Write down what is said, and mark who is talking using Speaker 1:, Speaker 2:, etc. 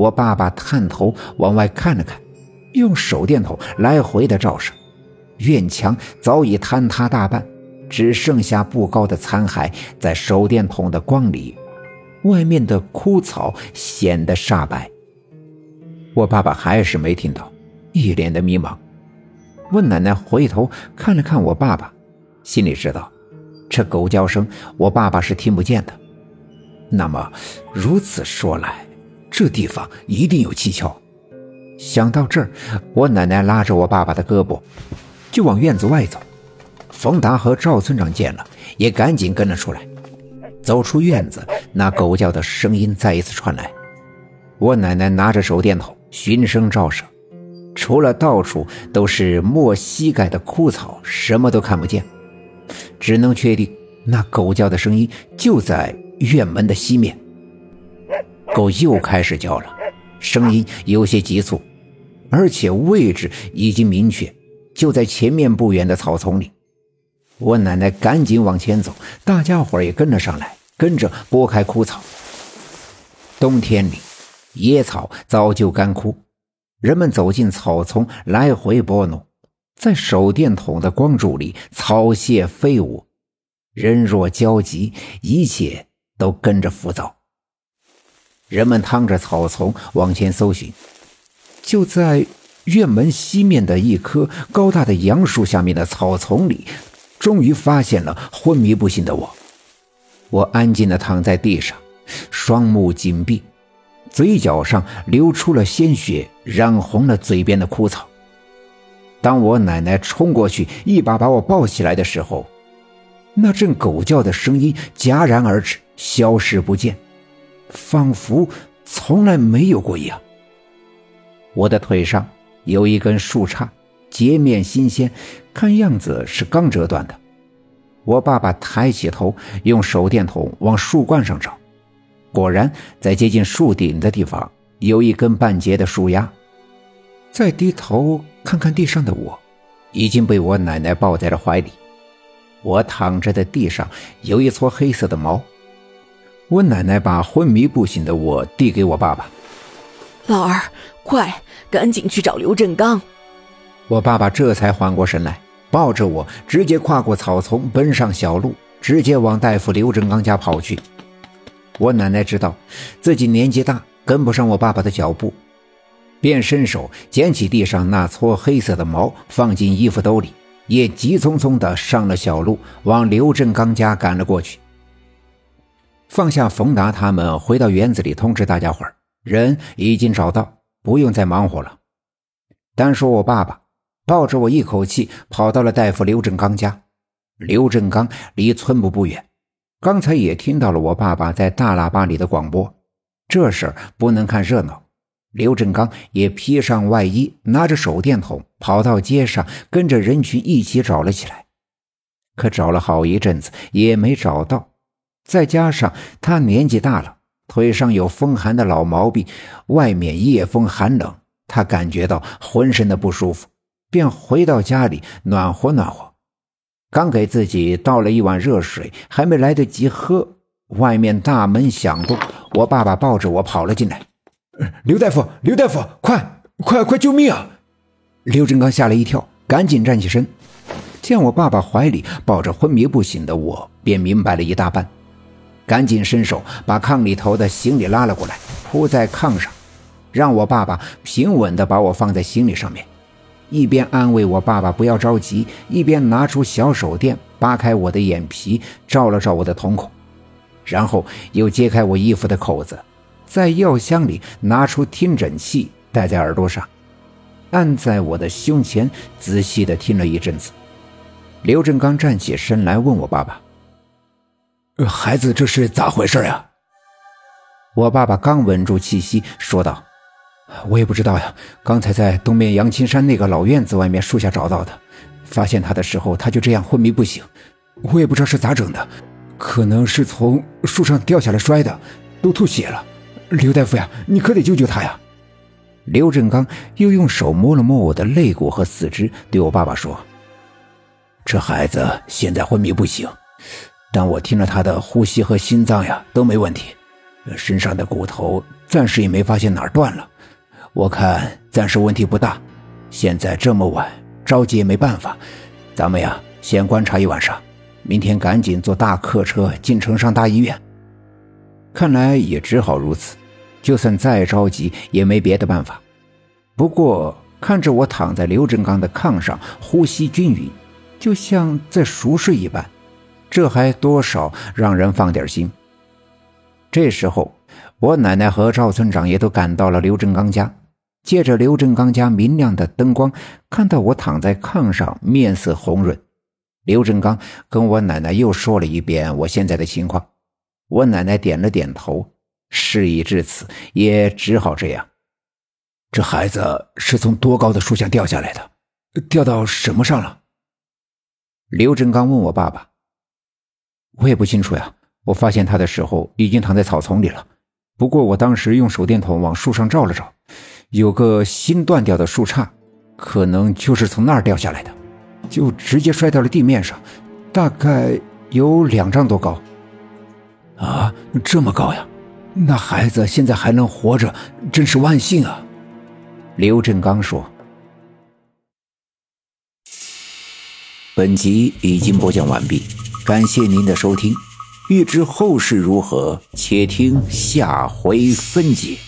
Speaker 1: 我爸爸探头往外看了看，用手电筒来回的照射，院墙早已坍塌大半，只剩下不高的残骸在手电筒的光里，外面的枯草显得煞白。我爸爸还是没听到，一脸的迷茫。问奶奶回头看了看我爸爸，心里知道，这狗叫声我爸爸是听不见的。那么，如此说来，这地方一定有蹊跷。想到这儿，我奶奶拉着我爸爸的胳膊，就往院子外走。冯达和赵村长见了，也赶紧跟了出来。走出院子，那狗叫的声音再一次传来。我奶奶拿着手电筒，循声照射，除了到处都是没膝盖的枯草，什么都看不见，只能确定那狗叫的声音就在。院门的西面，又开始叫了，声音有些急促，而且位置已经明确，就在前面不远的草丛里。我奶奶赶紧往前走，大家伙也跟了上来，跟着拨开枯草。冬天里，野草早就干枯，人们走进草丛，来回拨弄，在手电筒的光柱里，草屑飞舞，人若焦急，一切。都跟着浮躁。人们趟着草丛往前搜寻，就在院门西面的一棵高大的杨树下面的草丛里，终于发现了昏迷不醒的我。我安静地躺在地上，双目紧闭，嘴角上流出了鲜血，染红了嘴边的枯草。当我奶奶冲过去，一把把我抱起来的时候，那阵狗叫的声音戛然而止。消失不见，仿佛从来没有过一样。我的腿上有一根树杈，截面新鲜，看样子是刚折断的。我爸爸抬起头，用手电筒往树冠上照，果然在接近树顶的地方有一根半截的树丫。再低头看看地上的我，已经被我奶奶抱在了怀里。我躺着的地上有一撮黑色的毛。我奶奶把昏迷不醒的我递给我爸爸，
Speaker 2: 老二，快，赶紧去找刘振刚。
Speaker 1: 我爸爸这才缓过神来，抱着我直接跨过草丛，奔上小路，直接往大夫刘振刚家跑去。我奶奶知道自己年纪大，跟不上我爸爸的脚步，便伸手捡起地上那撮黑色的毛，放进衣服兜里，也急匆匆地上了小路，往刘振刚家赶了过去。放下冯达他们，回到园子里通知大家伙儿，人已经找到，不用再忙活了。单说我爸爸，抱着我一口气跑到了大夫刘振刚家。刘振刚离村部不远，刚才也听到了我爸爸在大喇叭里的广播。这事儿不能看热闹，刘振刚也披上外衣，拿着手电筒跑到街上，跟着人群一起找了起来。可找了好一阵子，也没找到。再加上他年纪大了，腿上有风寒的老毛病，外面夜风寒冷，他感觉到浑身的不舒服，便回到家里暖和暖和。刚给自己倒了一碗热水，还没来得及喝，外面大门响动，我爸爸抱着我跑了进来：“
Speaker 3: 刘大夫，刘大夫，快快快救命啊！”
Speaker 1: 刘振刚吓了一跳，赶紧站起身，见我爸爸怀里抱着昏迷不醒的我，便明白了一大半。赶紧伸手把炕里头的行李拉了过来，铺在炕上，让我爸爸平稳地把我放在行李上面，一边安慰我爸爸不要着急，一边拿出小手电扒开我的眼皮，照了照我的瞳孔，然后又揭开我衣服的口子，在药箱里拿出听诊器戴在耳朵上，按在我的胸前，仔细地听了一阵子。刘振刚站起身来问我爸爸。
Speaker 3: 孩子，这是咋回事呀？
Speaker 1: 我爸爸刚稳住气息，说道：“
Speaker 3: 我也不知道呀。刚才在东面杨青山那个老院子外面树下找到的，发现他的时候，他就这样昏迷不醒。我也不知道是咋整的，可能是从树上掉下来摔的，都吐血了。刘大夫呀，你可得救救他呀！”
Speaker 1: 刘振刚又用手摸了摸我的肋骨和四肢，对我爸爸说：“
Speaker 3: 这孩子现在昏迷不醒。”但我听了他的呼吸和心脏呀都没问题，身上的骨头暂时也没发现哪儿断了，我看暂时问题不大。现在这么晚，着急也没办法，咱们呀先观察一晚上，明天赶紧坐大客车进城上大医院。
Speaker 1: 看来也只好如此，就算再着急也没别的办法。不过看着我躺在刘振刚的炕上，呼吸均匀，就像在熟睡一般，这还多少让人放点心。这时候，我奶奶和赵村长也都赶到了刘振刚家。借着刘振刚家明亮的灯光，看到我躺在炕上，面色红润。刘振刚跟我奶奶又说了一遍我现在的情况，我奶奶点了点头。事已至此，也只好这样。
Speaker 3: 这孩子是从多高的树下掉下来的？掉到什么上了？
Speaker 1: 刘振刚问我爸爸。我也不清楚呀。我发现他的时候已经躺在草丛里了，不过我当时用手电筒往树上照了照，有个新断掉的树杈，可能就是从那儿掉下来的，就直接摔到了地面上，大概有两丈多高。
Speaker 3: 啊，这么高呀！那孩子现在还能活着，真是万幸啊！
Speaker 1: 刘振刚说。本集已经播讲完毕，感谢您的收听。欲知后事如何，且听下回分解。